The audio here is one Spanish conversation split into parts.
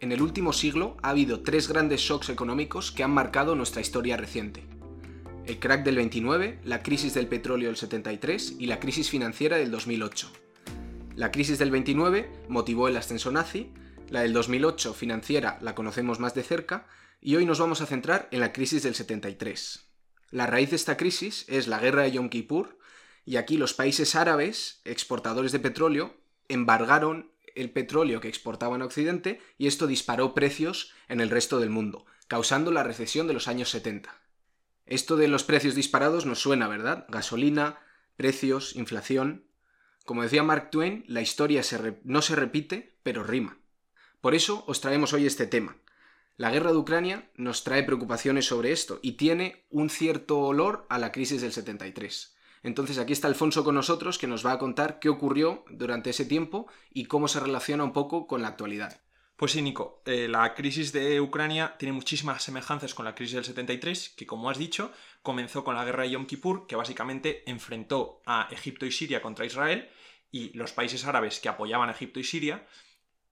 En el último siglo ha habido tres grandes shocks económicos que han marcado nuestra historia reciente. El crack del 29, la crisis del petróleo del 73 y la crisis financiera del 2008. La crisis del 29 motivó el ascenso nazi, la del 2008 financiera la conocemos más de cerca y hoy nos vamos a centrar en la crisis del 73. La raíz de esta crisis es la guerra de Yom Kippur y aquí los países árabes, exportadores de petróleo, embargaron el petróleo que exportaban a Occidente y esto disparó precios en el resto del mundo, causando la recesión de los años 70. Esto de los precios disparados nos suena, ¿verdad? Gasolina, precios, inflación. Como decía Mark Twain, la historia no se repite, pero rima. Por eso os traemos hoy este tema. La guerra de Ucrania nos trae preocupaciones sobre esto y tiene un cierto olor a la crisis del 73. Entonces aquí está Alfonso con nosotros que nos va a contar qué ocurrió durante ese tiempo y cómo se relaciona un poco con la actualidad. Pues sí, Nico, eh, la crisis de Ucrania tiene muchísimas semejanzas con la crisis del 73, que como has dicho, comenzó con la guerra de Yom Kippur, que básicamente enfrentó a Egipto y Siria contra Israel, y los países árabes que apoyaban a Egipto y Siria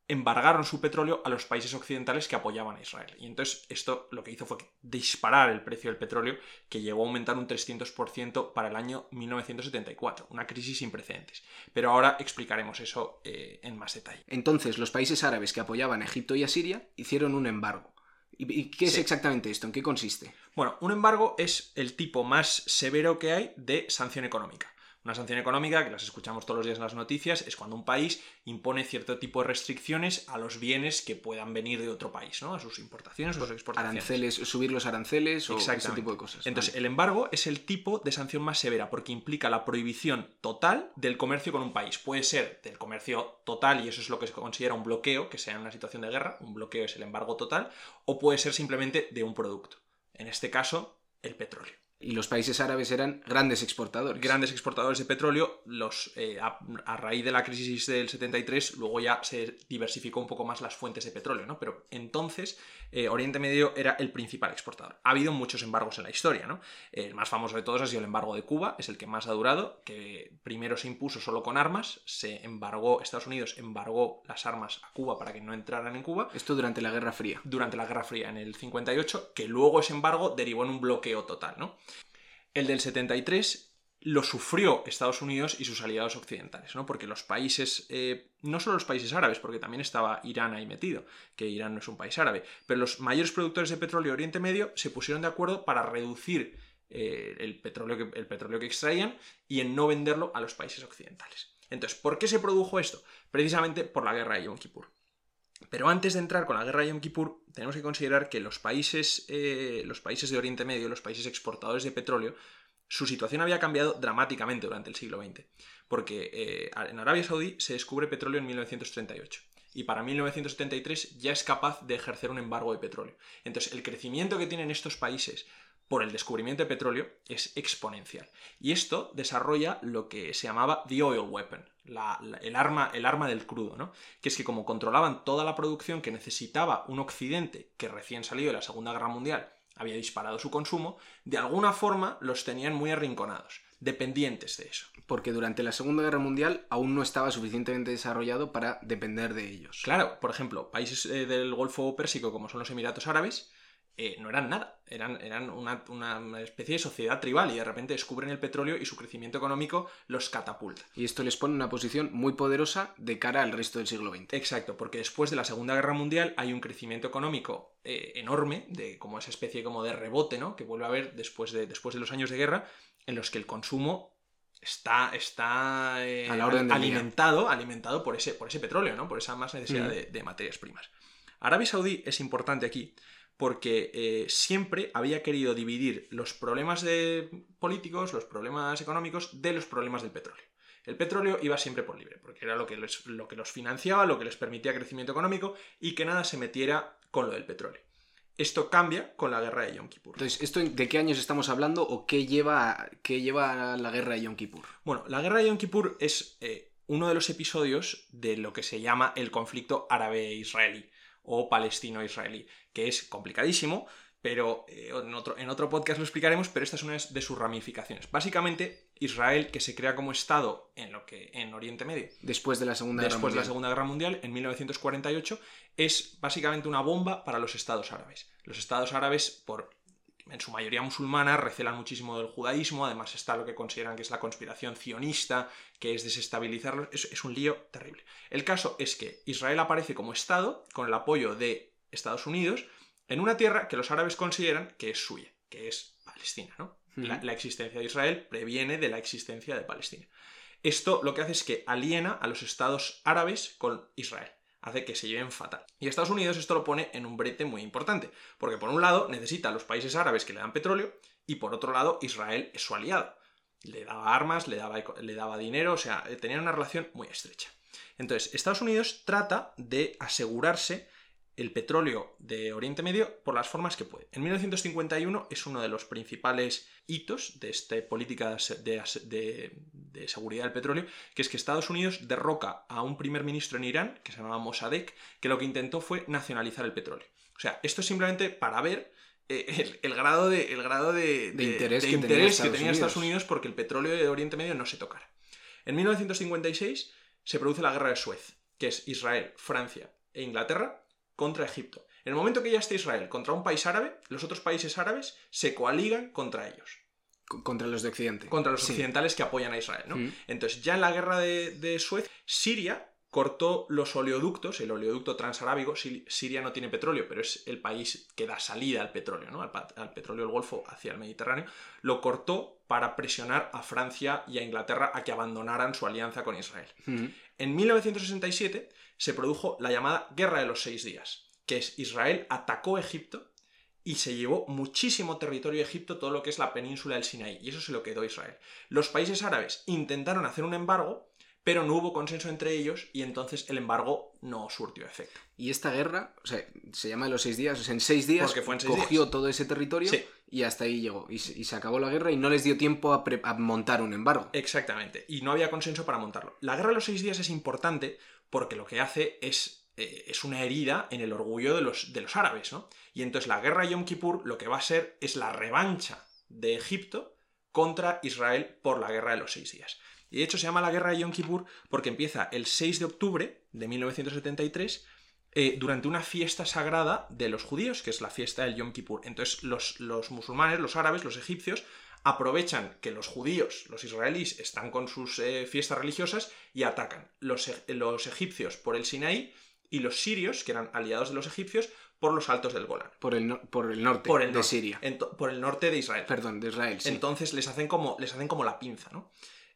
embargaron su petróleo a los países occidentales que apoyaban a Israel. Y entonces esto lo que hizo fue disparar el precio del petróleo, que llegó a aumentar un 300% para el año 1974, una crisis sin precedentes. Pero ahora explicaremos eso eh, en más detalle. Entonces los países árabes que apoyaban a Egipto y a Siria hicieron un embargo. ¿Y qué es exactamente esto? ¿En qué consiste? Bueno, un embargo es el tipo más severo que hay de sanción económica. Una sanción económica, que las escuchamos todos los días en las noticias, es cuando un país impone cierto tipo de restricciones a los bienes que puedan venir de otro país, ¿no? A sus importaciones o sus exportaciones. Aranceles, subir los aranceles o ese tipo de cosas. Entonces, el embargo es el tipo de sanción más severa porque implica la prohibición total del comercio con un país. Puede ser del comercio total, y eso es lo que se considera un bloqueo, que sea en una situación de guerra, un bloqueo es el embargo total, o puede ser simplemente de un producto. En este caso, el petróleo. Y los países árabes eran grandes exportadores. Grandes exportadores de petróleo. Los, eh, a, raíz de la crisis del 73, luego ya se diversificó un poco más las fuentes de petróleo, ¿no? Pero entonces eh, Oriente Medio era el principal exportador. Ha habido muchos embargos en la historia, ¿no? El más famoso de todos ha sido el embargo de Cuba, es el que más ha durado, que primero se impuso solo con armas, se embargó, Estados Unidos embargó las armas a Cuba para que no entraran en Cuba. Esto durante la Guerra Fría. Durante la Guerra Fría, en el 58, que luego ese embargo derivó en un bloqueo total, ¿no? El del 73 lo sufrió Estados Unidos y sus aliados occidentales, ¿no? Porque los países, eh, no solo los países árabes, porque también estaba Irán ahí metido, que Irán no es un país árabe, pero los mayores productores de petróleo de Oriente Medio se pusieron de acuerdo para reducir eh, el, petróleo que, el petróleo que extraían y en no venderlo a los países occidentales. Entonces, ¿por qué se produjo esto? Precisamente por la guerra de Yom Kippur. Pero antes de entrar con la guerra de Yom Kippur, tenemos que considerar que los países, eh, los países de Oriente Medio, los países exportadores de petróleo, su situación había cambiado dramáticamente durante el siglo XX, porque eh, en Arabia Saudí se descubre petróleo en 1938 y para 1973 ya es capaz de ejercer un embargo de petróleo. Entonces, el crecimiento que tienen estos países por el descubrimiento de petróleo es exponencial. Y esto desarrolla lo que se llamaba the oil weapon, el, arma, el arma del crudo, ¿no? Que es que como controlaban toda la producción que necesitaba un occidente que recién salido de la Segunda Guerra Mundial había disparado su consumo, de alguna forma los tenían muy arrinconados, dependientes de eso. Porque durante la Segunda Guerra Mundial aún no estaba suficientemente desarrollado para depender de ellos. Claro, por ejemplo, países eh, del Golfo Pérsico como son los Emiratos Árabes, eh, no eran nada, eran, eran una, especie de sociedad tribal y de repente descubren el petróleo y su crecimiento económico los catapulta. Y esto les pone en una posición muy poderosa de cara al resto del siglo XX. Exacto, porque después de la Segunda Guerra Mundial hay un crecimiento económico eh, enorme, de como esa especie como de rebote, ¿no? Que vuelve a haber después de, después de los años de guerra, en los que el consumo está, está eh, alimentado, alimentado por ese, por ese petróleo, ¿no? Por esa más necesidad de, de materias primas. Arabia Saudí es importante aquí porque eh, siempre había querido dividir los problemas de políticos, los problemas económicos, de los problemas del petróleo. El petróleo iba siempre por libre, porque era lo que, lo que los financiaba, lo que les permitía crecimiento económico y que nada se metiera con lo del petróleo. Esto cambia con la guerra de Yom Kippur. Entonces, ¿esto ¿de qué años estamos hablando o qué lleva, qué lleva la guerra de Yom Kippur? Bueno, la guerra de Yom Kippur es eh, uno de los episodios de lo que se llama el conflicto árabe-israelí o palestino-israelí, que es complicadísimo, pero eh, en, otro, en otro podcast lo explicaremos, pero esta es una de sus ramificaciones. Básicamente, Israel, que se crea como Estado en lo que en Oriente Medio. Después de la Segunda Guerra Después de la Segunda Guerra Mundial, en 1948, es básicamente una bomba para los estados árabes. Los estados árabes, por en su mayoría musulmana, recelan muchísimo del judaísmo, además está lo que consideran que es la conspiración sionista, que es desestabilizarlos, es, es un lío terrible. El caso es que Israel aparece como Estado, con el apoyo de Estados Unidos, en una tierra que los árabes consideran que es suya, que es Palestina, ¿no? la, la, existencia de Israel previene de la existencia de Palestina. Esto lo que hace es que aliena a los estados árabes con Israel hace que se lleven fatal. Y Estados Unidos esto lo pone en un brete muy importante, porque por un lado necesita a los países árabes que le dan petróleo y por otro lado Israel es su aliado. Le daba armas, le daba, le daba dinero, o sea, tenían una relación muy estrecha. Entonces, Estados Unidos trata de asegurarse el petróleo de Oriente Medio por las formas que puede. En 1951 es uno de los principales hitos de esta política de, seguridad del petróleo, que es que Estados Unidos derroca a un primer ministro en Irán, que se llamaba Mossadegh, que lo que intentó fue nacionalizar el petróleo. O sea, esto es simplemente para ver eh, el, grado de, el grado de, interés, que, tenía, Estados Unidos porque el petróleo de Oriente Medio no se tocara. En 1956 se produce la guerra de Suez, que es Israel, Francia e Inglaterra contra Egipto. En el momento que ya esté Israel contra un país árabe, los otros países árabes se coaligan contra ellos. Contra los de Occidente. Contra los occidentales que apoyan a Israel, ¿no? Mm. Entonces, ya en la guerra de, Suez, Siria cortó los oleoductos, el oleoducto transarábico, Siria no tiene petróleo, pero es el país que da salida al petróleo, ¿no? Al, petróleo del Golfo hacia el Mediterráneo, lo cortó para presionar a Francia y a Inglaterra a que abandonaran su alianza con Israel. Mm. En 1967 se produjo la llamada Guerra de los Seis Días, que es Israel atacó Egipto y se llevó muchísimo territorio de Egipto, todo lo que es la península del Sinaí, y eso se lo quedó Israel. Los países árabes intentaron hacer un embargo, pero no hubo consenso entre ellos y entonces el embargo no surtió efecto. Y esta guerra, o sea, se llama de los seis días, o sea, en seis días cogió todo ese territorio y hasta ahí llegó. Y se, acabó la guerra y no les dio tiempo a, a, montar un embargo. Exactamente, y no había consenso para montarlo. La guerra de los seis días es importante porque lo que hace es, eh, es una herida en el orgullo de los, de los árabes, ¿no? Y entonces la guerra de Yom Kippur lo que va a ser es la revancha de Egipto contra Israel por la guerra de los seis días. Y de hecho se llama la guerra de Yom Kippur porque empieza el 6 de octubre de 1973 eh, durante una fiesta sagrada de los judíos, que es la fiesta del Yom Kippur. Entonces los, los musulmanes, los árabes, los egipcios, aprovechan que los judíos, los israelíes, están con sus eh, fiestas religiosas y atacan. Los, e, los, egipcios por el Sinaí y los sirios, que eran aliados de los egipcios, por los altos del Golán. Por el, por el norte por el de Siria. por el norte de Israel. Perdón, de Israel. Sí. Entonces les hacen, como, les hacen como la pinza, ¿no?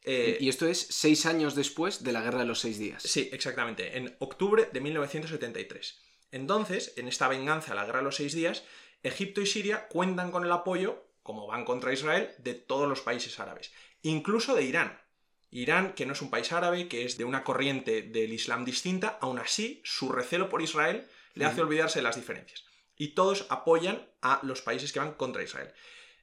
Eh, y esto es seis años después de la Guerra de los Seis Días. Sí, exactamente, en octubre de 1973. Entonces, en esta venganza a la Guerra de los Seis Días, Egipto y Siria cuentan con el apoyo como van contra Israel, de todos los países árabes, incluso de Irán. Irán, que no es un país árabe, que es de una corriente del Islam distinta, aún así su recelo por Israel le hace olvidarse de las diferencias. Y todos apoyan a los países que van contra Israel.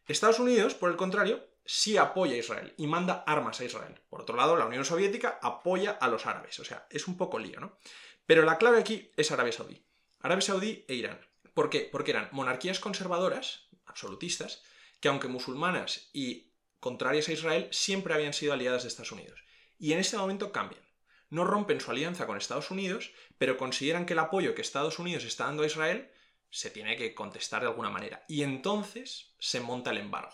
Estados Unidos, por el contrario, sí apoya a Israel y manda armas a Israel. Por otro lado, la Unión Soviética apoya a los árabes. O sea, es un poco lío, ¿no? Pero la clave aquí es Arabia Saudí. Arabia Saudí e Irán. ¿Por qué? Porque eran monarquías conservadoras, absolutistas, que aunque musulmanas y contrarias a Israel, siempre habían sido aliadas de Estados Unidos. Y en este momento cambian. No rompen su alianza con Estados Unidos, pero consideran que el apoyo que Estados Unidos está dando a Israel se tiene que contestar de alguna manera. Y entonces se monta el embargo.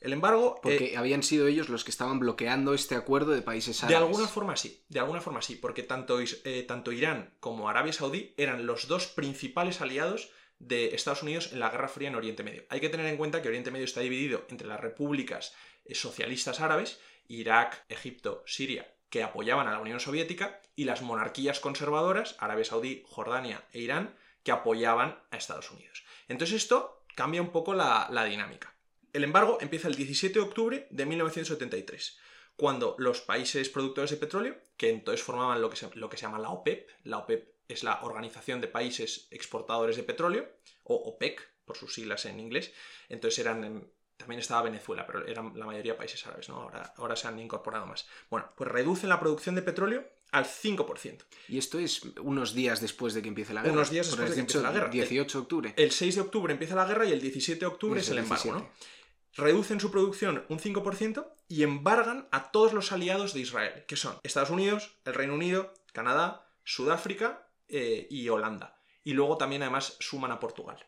El embargo. Porque eh, habían sido ellos los que estaban bloqueando este acuerdo de países árabes. De alguna forma sí, de alguna forma sí, porque tanto, eh, tanto Irán como Arabia Saudí eran los dos principales aliados de Estados Unidos en la Guerra Fría en Oriente Medio. Hay que tener en cuenta que Oriente Medio está dividido entre las repúblicas eh, socialistas árabes, Irak, Egipto, Siria, que apoyaban a la Unión Soviética, y las monarquías conservadoras, Arabia Saudí, Jordania e Irán, que apoyaban a Estados Unidos. Entonces esto cambia un poco la, dinámica. El embargo empieza el 17 de octubre de 1973, cuando los países productores de petróleo, que entonces formaban lo que se, lo que se llama la OPEP, la OPEP es la Organización de Países Exportadores de Petróleo, o OPEC, por sus siglas en inglés. Entonces eran. También estaba Venezuela, pero eran la mayoría países árabes, ¿no? Ahora, ahora se han incorporado más. Bueno, pues reducen la producción de petróleo al 5%. Y esto es unos días después de que empiece la guerra. Unos días después de que empiece la guerra. 18 de octubre. El 6 de octubre empieza la guerra y el 17 de octubre es el embargo, ¿no? 17. Reducen su producción un 5% y embargan a todos los aliados de Israel, que son Estados Unidos, el Reino Unido, Canadá, Sudáfrica eh, y Holanda. Y luego también además suman a Portugal.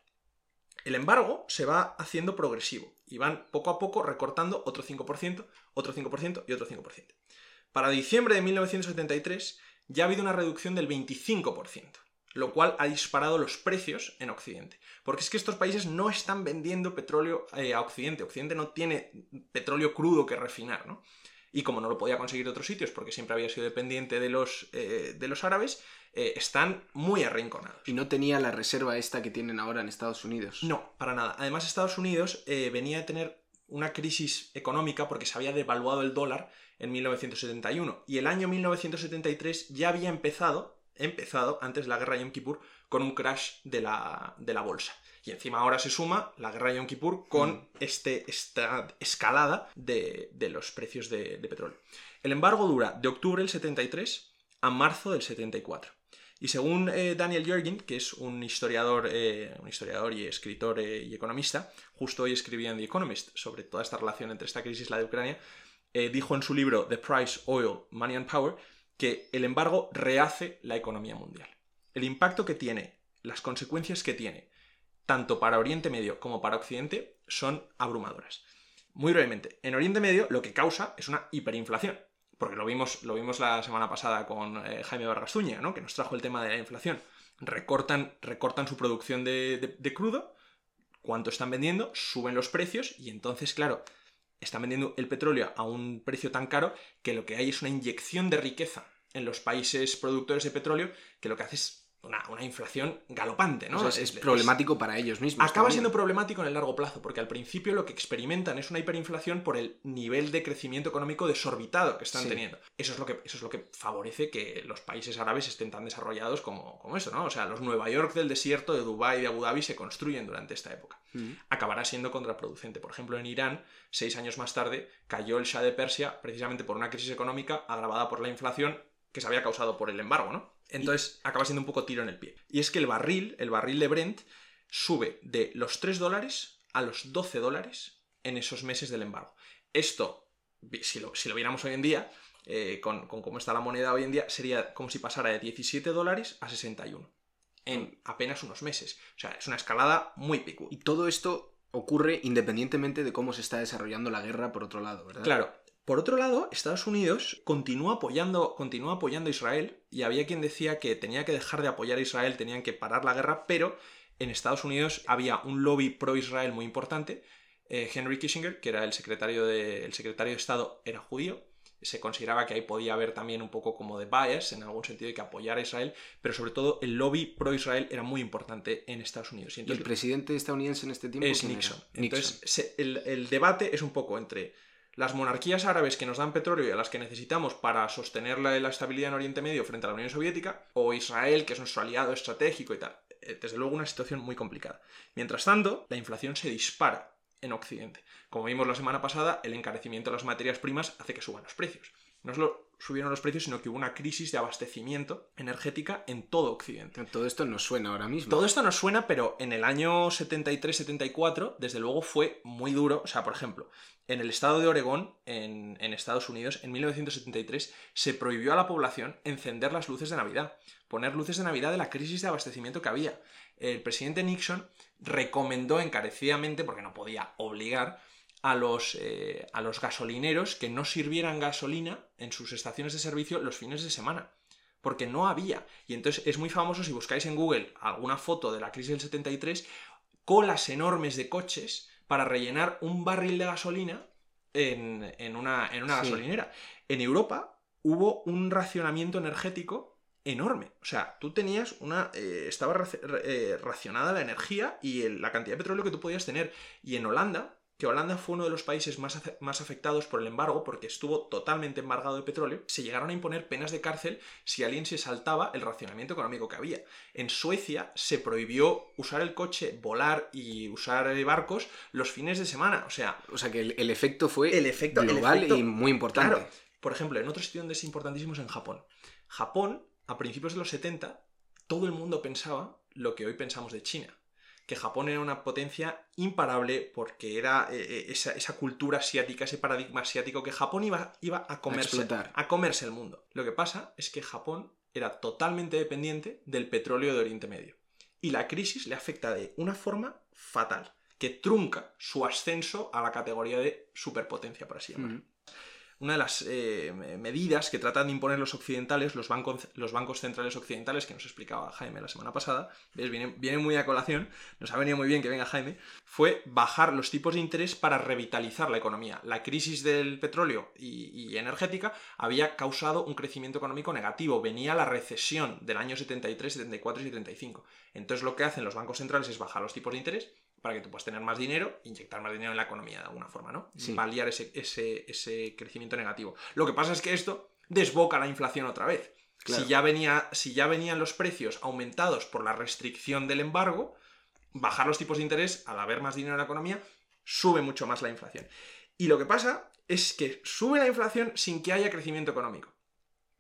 El embargo se va haciendo progresivo y van poco a poco recortando otro 5%, otro 5% y otro 5%. Para diciembre de 1973 ya ha habido una reducción del 25%, lo cual ha disparado los precios en Occidente. Porque es que estos países no están vendiendo petróleo eh, a Occidente. Occidente no tiene petróleo crudo que refinar, ¿no? Y como no lo podía conseguir de otros sitios, porque siempre había sido dependiente de los, eh, de los árabes, eh, están muy arrinconados. Y no tenía la reserva esta que tienen ahora en Estados Unidos. No, para nada. Además, Estados Unidos eh, venía a tener una crisis económica porque se había devaluado el dólar en 1971. Y el año 1973 ya había empezado, empezado antes de la guerra de Yom Kippur, con un crash de la, de la bolsa. Y encima ahora se suma la guerra de Yom Kippur con este, esta escalada de, de los precios de, de petróleo. El embargo dura de octubre del 73 a marzo del 74. Y según eh, Daniel Jürgen, que es un historiador, eh, un historiador y escritor eh, y economista, justo hoy escribía en The Economist sobre toda esta relación entre esta crisis y la de Ucrania, dijo en su libro The Price, Oil, Money and Power que el embargo rehace la economía mundial. El impacto que tiene, las consecuencias que tiene, tanto para Oriente Medio como para Occidente, son abrumadoras. Muy brevemente, en Oriente Medio lo que causa es una hiperinflación porque lo vimos, lo vimos la semana pasada con eh, Jaime Vargas Zúñiga, ¿no? que nos trajo el tema de la inflación. Recortan, recortan su producción de, de, de, crudo, cuánto están vendiendo, suben los precios y entonces, claro, están vendiendo el petróleo a un precio tan caro que lo que hay es una inyección de riqueza en los países productores de petróleo que lo que hace es una, una, inflación galopante, ¿no? O sea, es, es, problemático para ellos mismos. Acaba también. siendo problemático en el largo plazo, porque al principio lo que experimentan es una hiperinflación por el nivel de crecimiento económico desorbitado que están sí. teniendo. Eso es, lo que, eso es lo que favorece que los países árabes estén tan desarrollados como, como eso, ¿no? O sea, los Nueva York del desierto, de Dubái, de Abu Dhabi se construyen durante esta época. Mm. Acabará siendo contraproducente. Por ejemplo, en Irán, seis años más tarde, cayó el Shah de Persia precisamente por una crisis económica agravada por la inflación que se había causado por el embargo, ¿no? Entonces acaba siendo un poco tiro en el pie. Y es que el barril, el barril de Brent, sube de los 3 dólares a los 12 dólares en esos meses del embargo. Esto, si lo, si lo viéramos hoy en día, eh, con, con, cómo está la moneda hoy en día, sería como si pasara de 17 dólares a 61 en apenas unos meses. O sea, es una escalada muy picuda. Y todo esto ocurre independientemente de cómo se está desarrollando la guerra por otro lado, ¿verdad? Claro, por otro lado, Estados Unidos continúa apoyando, continúa apoyando a Israel y había quien decía que tenía que dejar de apoyar a Israel, tenían que parar la guerra, pero en Estados Unidos había un lobby pro-Israel muy importante. Eh, Henry Kissinger, que era el secretario, de, el secretario de Estado, era judío. Se consideraba que ahí podía haber también un poco como de bias, en algún sentido, de que apoyar a Israel, pero sobre todo el lobby pro-Israel era muy importante en Estados Unidos. Y, entonces, ¿Y el presidente estadounidense en este tiempo es Nixon. Nixon. Entonces, se, el, el debate es un poco entre las monarquías árabes que nos dan petróleo y a las que necesitamos para sostener la, estabilidad en Oriente Medio frente a la Unión Soviética, o Israel, que es nuestro aliado estratégico y tal. Eh, desde luego una situación muy complicada. Mientras tanto, la inflación se dispara en Occidente. Como vimos la semana pasada, el encarecimiento de las materias primas hace que suban los precios. No solo subieron los precios, sino que hubo una crisis de abastecimiento energética en todo Occidente. Todo esto nos suena ahora mismo. Todo esto nos suena, pero en el año 73-74, desde luego fue muy duro. O sea, por ejemplo, en el estado de Oregón, en, en, Estados Unidos, en 1973, se prohibió a la población encender las luces de Navidad, poner luces de Navidad de la crisis de abastecimiento que había. El presidente Nixon recomendó encarecidamente, porque no podía obligar, a los, eh, a los gasolineros que no sirvieran gasolina en sus estaciones de servicio los fines de semana. Porque no había. Y entonces es muy famoso si buscáis en Google alguna foto de la crisis del 73, colas enormes de coches para rellenar un barril de gasolina en, en una, en una sí. gasolinera. En Europa hubo un racionamiento energético enorme. O sea, tú tenías una. Eh, estaba eh, racionada la energía y el, la cantidad de petróleo que tú podías tener. Y en Holanda, que Holanda fue uno de los países más, más, afectados por el embargo porque estuvo totalmente embargado de petróleo, se llegaron a imponer penas de cárcel si alguien se saltaba el racionamiento económico que había. En Suecia se prohibió usar el coche, volar y usar barcos los fines de semana. O sea, o sea que el, el efecto fue el efecto, global el efecto, y muy importante. Claro, por ejemplo, en otro sitio donde es importantísimo es en Japón. Japón, a principios de los 70, todo el mundo pensaba lo que hoy pensamos de China que Japón era una potencia imparable porque era eh, eh, esa, cultura asiática, ese paradigma asiático que Japón iba, iba a, comerse, a, comerse el mundo. Lo que pasa es que Japón era totalmente dependiente del petróleo de Oriente Medio. Y la crisis le afecta de una forma fatal, que trunca su ascenso a la categoría de superpotencia, por así llamarlo una de las eh, medidas que tratan de imponer los occidentales, los bancos, los bancos centrales occidentales, que nos explicaba Jaime la semana pasada, Viene, viene, muy a colación, nos ha venido muy bien que venga Jaime, fue bajar los tipos de interés para revitalizar la economía. La crisis del petróleo y, energética había causado un crecimiento económico negativo, venía la recesión del año 73, 74 y 75. Entonces lo que hacen los bancos centrales es bajar los tipos de interés para que tú puedas tener más dinero, inyectar más dinero en la economía de alguna forma, ¿no? Sí. Paliar ese, ese, crecimiento negativo. Lo que pasa es que esto desboca la inflación otra vez. Si, ya venía, si ya venían los precios aumentados por la restricción del embargo, bajar los tipos de interés, al haber más dinero en la economía, sube mucho más la inflación. Y lo que pasa es que sube la inflación sin que haya crecimiento económico.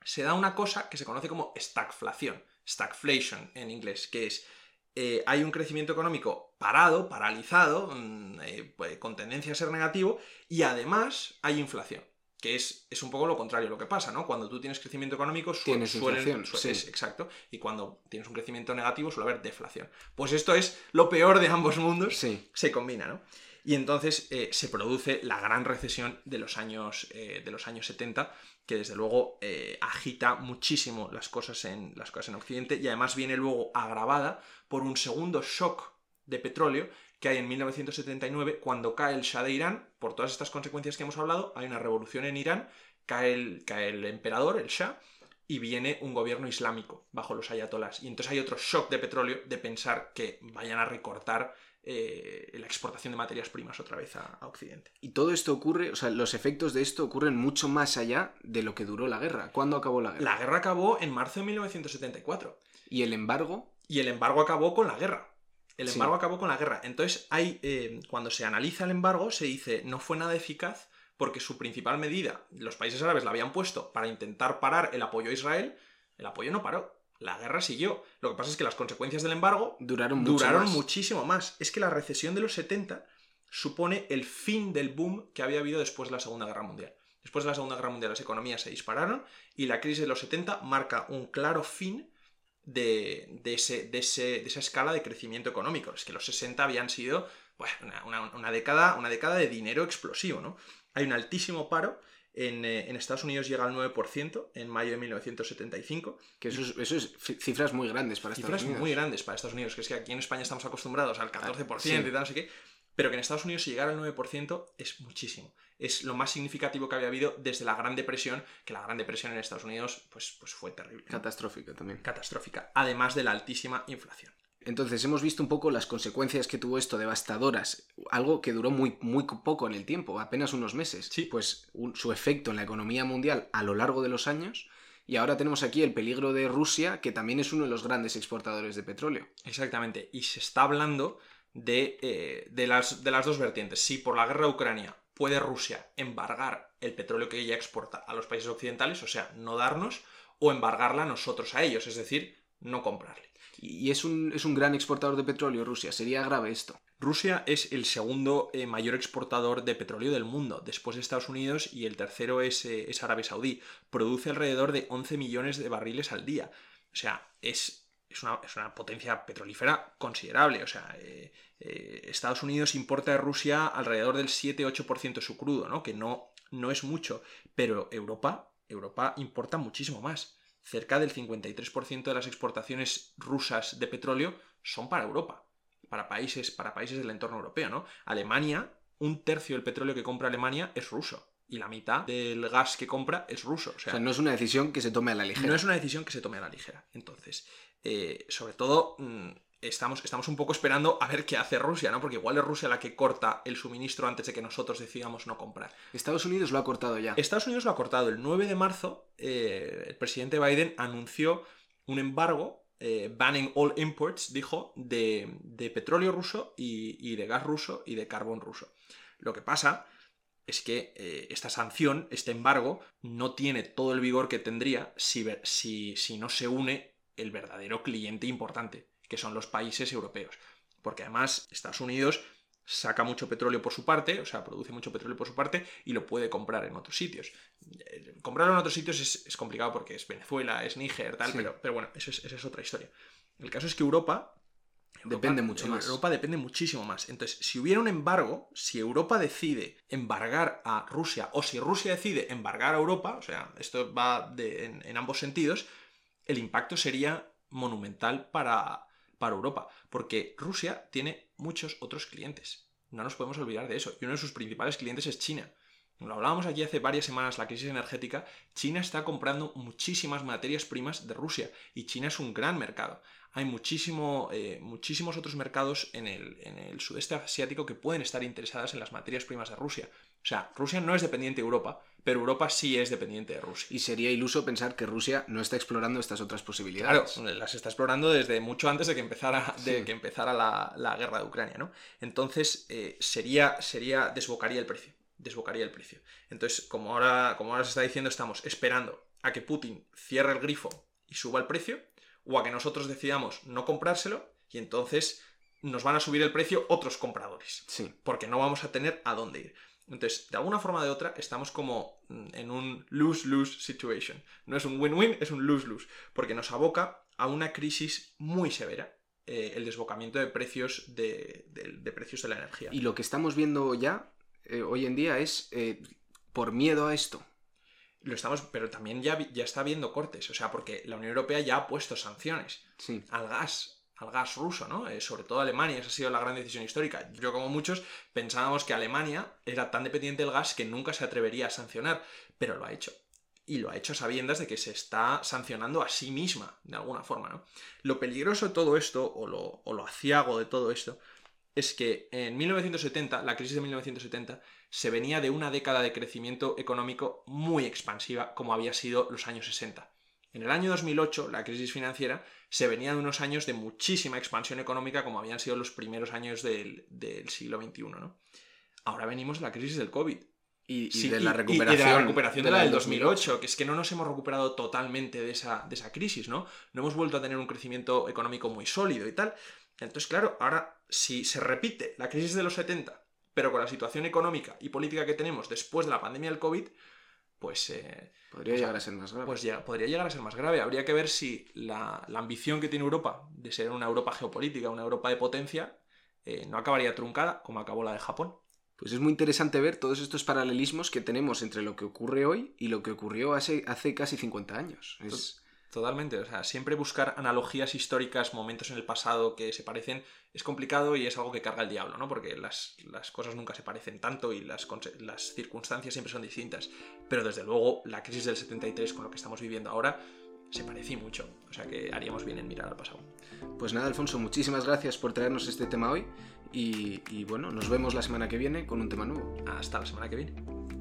Se da una cosa que se conoce como stagflación, stagflation en inglés, que es eh, hay un crecimiento económico parado, paralizado, mm, eh, pues, con tendencia a ser negativo, y además hay inflación. Que es, es, un poco lo contrario lo que pasa, ¿no? Cuando tú tienes crecimiento económico, tienes inflación, exacto. Y cuando tienes un crecimiento negativo, suele haber deflación. Pues esto es lo peor de ambos mundos. Se combina, ¿no? Y entonces eh, se produce la gran recesión de los años, de los años 70, que desde luego eh, agita muchísimo las cosas, en, las cosas en Occidente y además viene luego agravada por un segundo shock de petróleo que hay en 1979 cuando cae el Shah de Irán, por todas estas consecuencias que hemos hablado, hay una revolución en Irán, cae el, cae el emperador, el Shah, y viene un gobierno islámico bajo los ayatolás. Y entonces hay otro shock de petróleo de pensar que vayan a recortar eh, la exportación de materias primas otra vez a, Occidente. Y todo esto ocurre, o sea, los efectos de esto ocurren mucho más allá de lo que duró la guerra. ¿Cuándo acabó la guerra? La guerra acabó en marzo de 1974. ¿Y el embargo? Y el embargo acabó con la guerra. El embargo acabó con la guerra. Entonces, hay, eh, cuando se analiza el embargo, se dice no fue nada eficaz porque su principal medida, los países árabes la habían puesto para intentar parar el apoyo a Israel, el apoyo no paró la guerra siguió. Lo que pasa es que las consecuencias del embargo duraron, muchísimo más. Es que la recesión de los 70 supone el fin del boom que había habido después de la Segunda Guerra Mundial. Después de la Segunda Guerra Mundial las economías se dispararon y la crisis de los 70 marca un claro fin de, ese, de, esa escala de crecimiento económico. Es que los 60 habían sido una, década, una década de dinero explosivo. ¿no? Hay un altísimo paro eh, en, Estados Unidos llega al 9% en mayo de 1975. Que eso es, cifras muy grandes para Estados Unidos. Cifras muy grandes para Estados Unidos, que es que aquí en España estamos acostumbrados al 14% y tal, no sé qué. Pero que en Estados Unidos si llegara al 9% es muchísimo. Es lo más significativo que había habido desde la Gran Depresión, que la Gran Depresión en Estados Unidos pues, pues fue terrible. Catastrófica también. Catastrófica, además de la altísima inflación. Entonces hemos visto un poco las consecuencias que tuvo esto devastadoras, algo que duró muy, muy poco en el tiempo, apenas unos meses. Sí. Pues su efecto en la economía mundial a lo largo de los años. Y ahora tenemos aquí el peligro de Rusia, que también es uno de los grandes exportadores de petróleo. Exactamente. Y se está hablando de, eh, de, las, de las dos vertientes. Si por la guerra de Ucrania puede Rusia embargar el petróleo que ella exporta a los países occidentales, o sea, no darnos, o embargarla nosotros a ellos, es decir, no comprarle. Y es un, gran exportador de petróleo Rusia. ¿Sería grave esto? Rusia es el segundo eh, mayor exportador de petróleo del mundo, después de Estados Unidos, y el tercero es, eh, es, Arabia Saudí. Produce alrededor de 11 millones de barriles al día. O sea, es, es, una, potencia petrolífera considerable. O sea, eh, Estados Unidos importa de Rusia alrededor del 7-8% de su crudo, ¿no? Que no, no es mucho. Pero Europa, Europa importa muchísimo más cerca del 53% de las exportaciones rusas de petróleo son para Europa, para países, para países del entorno europeo, ¿no? Alemania, un tercio del petróleo que compra Alemania es ruso. Y la mitad del gas que compra es ruso. O sea, no es una decisión que se tome a la ligera. No es una decisión que se tome a la ligera. Entonces, eh, sobre todo, mm, estamos, estamos un poco esperando a ver qué hace Rusia, ¿no? Porque igual es Rusia la que corta el suministro antes de que nosotros decidamos no comprar. Estados Unidos lo ha cortado ya. Estados Unidos lo ha cortado. El 9 de marzo, eh, el presidente Biden anunció un embargo, eh, banning all imports, dijo, de, petróleo ruso y, y de gas ruso y de carbón ruso. Lo que pasa es que eh, esta sanción, este embargo, no tiene todo el vigor que tendría si, si, si no se une el verdadero cliente importante, que son los países europeos. Porque además Estados Unidos saca mucho petróleo por su parte, o sea, produce mucho petróleo por su parte y lo puede comprar en otros sitios. Eh, comprarlo en otros sitios es, complicado porque es Venezuela, es Níger, tal, pero, pero, bueno, eso es, esa es otra historia. El caso es que Europa... depende mucho más. Europa depende muchísimo más. Entonces, si hubiera un embargo, si Europa decide embargar a Rusia o si Rusia decide embargar a Europa, o sea, esto va en ambos sentidos, el impacto sería monumental para, para Europa, porque Rusia tiene muchos otros clientes. No nos podemos olvidar de eso. Y uno de sus principales clientes es China. Lo hablábamos aquí hace varias semanas, la crisis energética. China está comprando muchísimas materias primas de Rusia y China es un gran mercado. Hay muchísimo, eh, muchísimos otros mercados en el, en el sudeste asiático que pueden estar interesadas en las materias primas de Rusia. O sea, Rusia no es dependiente de Europa, pero Europa sí es dependiente de Rusia. Y sería iluso pensar que Rusia no está explorando estas otras posibilidades. Claro, las está explorando desde mucho antes de que empezara, de que empezara la, guerra de Ucrania, ¿no? Entonces, eh, sería, sería, desbocaría el precio. Desbocaría el precio. Entonces, como ahora, como ahora se está diciendo, estamos esperando a que Putin cierre el grifo y suba el precio, o a que nosotros decidamos no comprárselo, y entonces nos van a subir el precio otros compradores. Sí. Porque no vamos a tener a dónde ir. Entonces, de alguna forma o de otra, estamos como mm, en un lose-lose situation. No es un win-win, es un lose-lose, porque nos aboca a una crisis muy severa. Eh, el desbocamiento de precios de, precios de la energía. Y lo que estamos viendo ya eh, hoy en día es eh, por miedo a esto. Lo estamos, pero también ya, ya está habiendo cortes, o sea, porque la Unión Europea ya ha puesto sanciones al gas al gas ruso, ¿no? Eh, sobre todo Alemania, esa ha sido la gran decisión histórica. Yo, como muchos, pensábamos que Alemania era tan dependiente del gas que nunca se atrevería a sancionar, pero lo ha hecho. Y lo ha hecho sabiendas de que se está sancionando a sí misma, de alguna forma, ¿no? Lo peligroso de todo esto, o lo, o lo aciago de todo esto, es que en 1970, la crisis de 1970, se venía de una década de crecimiento económico muy expansiva, como había sido los años 60. En el año 2008, la crisis financiera se venía de unos años de muchísima expansión económica, como habían sido los primeros años del, siglo XXI. ¿no? Ahora venimos de la crisis del COVID. Y, de la recuperación, de la recuperación de, la del 2008, que es que no nos hemos recuperado totalmente de esa, de esa crisis, ¿no? No hemos vuelto a tener un crecimiento económico muy sólido y tal. Entonces, claro, ahora si se repite la crisis de los 70, pero con la situación económica y política que tenemos después de la pandemia del COVID, pues... Eh, podría llegar a ser más grave. Pues ya, podría llegar a ser más grave. Habría que ver si la, ambición que tiene Europa de ser una Europa geopolítica, una Europa de potencia, eh, no acabaría truncada como acabó la de Japón. Pues es muy interesante ver todos estos paralelismos que tenemos entre lo que ocurre hoy y lo que ocurrió hace, hace casi 50 años. Es... Totalmente, o sea, siempre buscar analogías históricas, momentos en el pasado que se parecen, es complicado y es algo que carga el diablo, ¿no? Porque las, cosas nunca se parecen tanto y las, las circunstancias siempre son distintas. Pero desde luego, la crisis del 73 con lo que estamos viviendo ahora se parece mucho. O sea que haríamos bien en mirar al pasado. Pues nada, Alfonso, muchísimas gracias por traernos este tema hoy. Y, y bueno, nos vemos la semana que viene con un tema nuevo. Hasta la semana que viene.